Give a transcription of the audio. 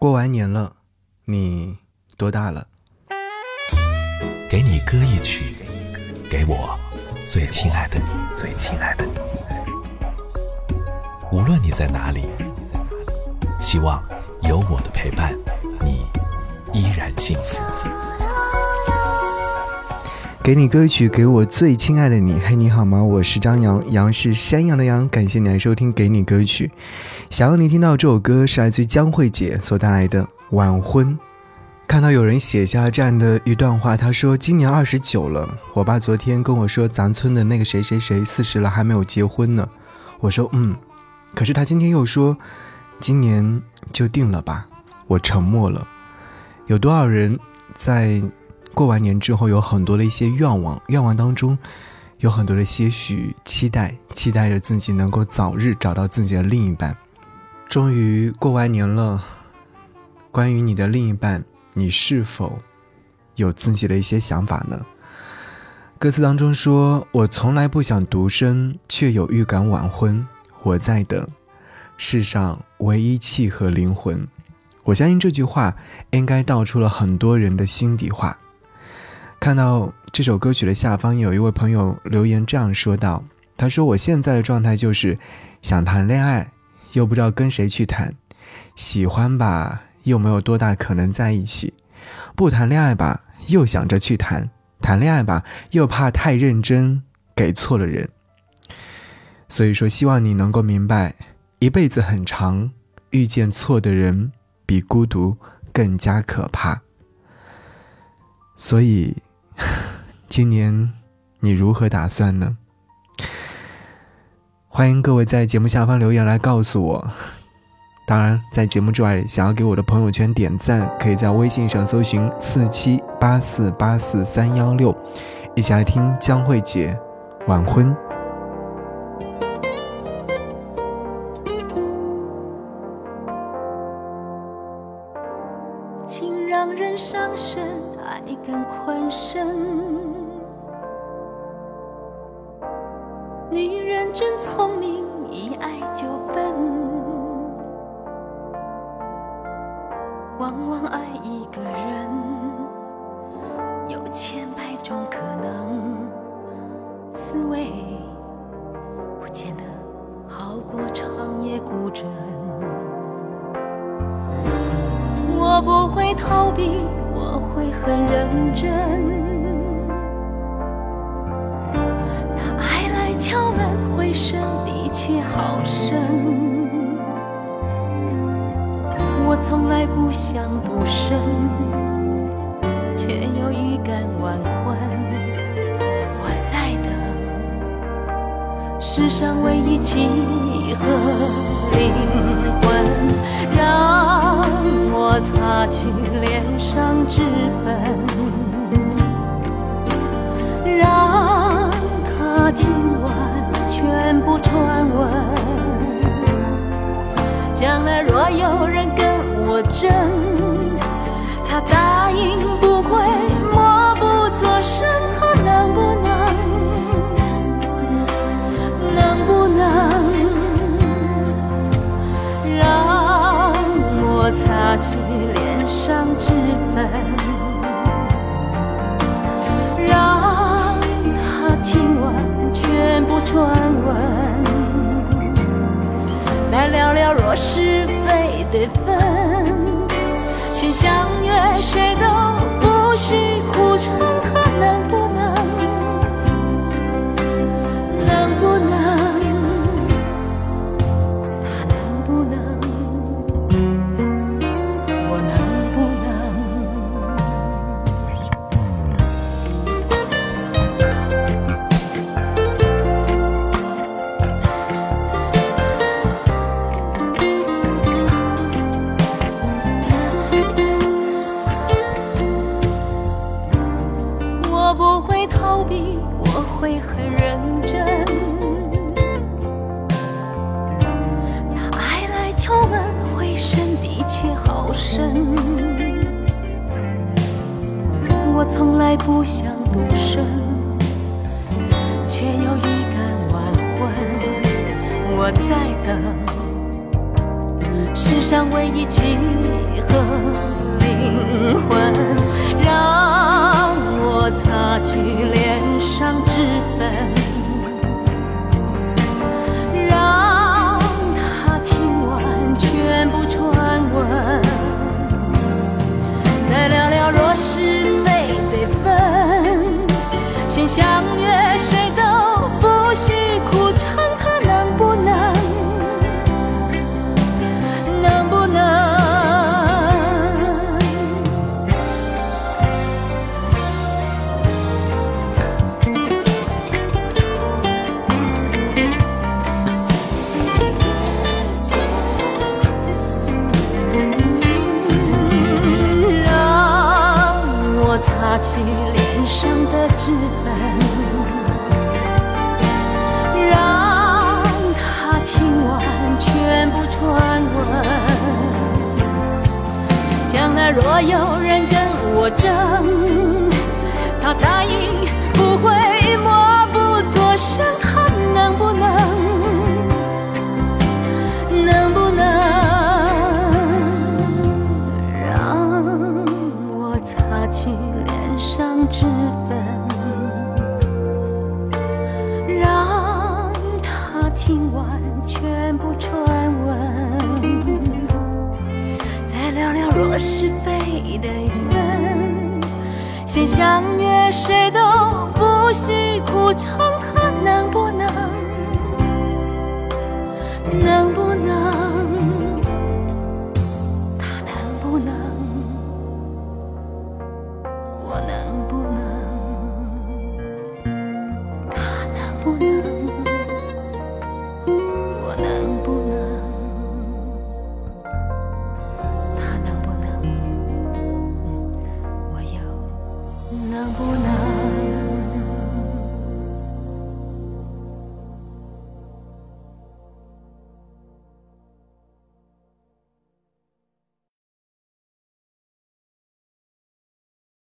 过完年了，你多大了？给你歌一曲，给我最亲爱的你，最亲爱的你。无论你在哪里，希望有我的陪伴，你依然幸福。给你歌曲，给我最亲爱的你。嘿，你好吗？我是张扬，杨是山羊的羊。感谢你来收听《给你歌曲》。想要你听到这首歌是来自于江慧姐所带来的《晚婚》。看到有人写下这样的一段话，他说：“今年二十九了，我爸昨天跟我说，咱村的那个谁谁谁四十了还没有结婚呢。”我说：“嗯。”可是他今天又说：“今年就定了吧。”我沉默了。有多少人在？过完年之后，有很多的一些愿望，愿望当中有很多的些许期待，期待着自己能够早日找到自己的另一半。终于过完年了，关于你的另一半，你是否有自己的一些想法呢？歌词当中说：“我从来不想独身，却有预感晚婚。我在等世上唯一契合灵魂。”我相信这句话应该道出了很多人的心底话。看到这首歌曲的下方有一位朋友留言这样说道：“他说我现在的状态就是想谈恋爱，又不知道跟谁去谈；喜欢吧，又没有多大可能在一起；不谈恋爱吧，又想着去谈；谈恋爱吧，又怕太认真给错了人。所以说，希望你能够明白，一辈子很长，遇见错的人比孤独更加可怕。所以。”今年你如何打算呢？欢迎各位在节目下方留言来告诉我。当然，在节目之外，想要给我的朋友圈点赞，可以在微信上搜寻四七八四八四三幺六，一起来听江慧姐晚婚。情让人伤神，爱更困身。女人真聪明，一爱就笨。往往爱一个人，有千百种可能，滋味不见得好过长夜孤枕。我不会逃避，我会很认真。回声的确好深，我从来不想独身，却又预感晚婚。我在等世上唯一契合灵魂，让我擦去脸上脂粉。传闻，将来若有人跟我争，再聊聊若是非得分，先相约，谁都不会逃避，我会很认真。当爱来敲门，回声的确好深。我从来不想独身，却又预感晚婚。我在等，世上唯一契合。若有人跟我争，他答应不会默不作声，还能不能？能不能让我擦去脸上脂粉，让他听完全若是非得分，先相约谁都不许苦撑，他能不能？能不能？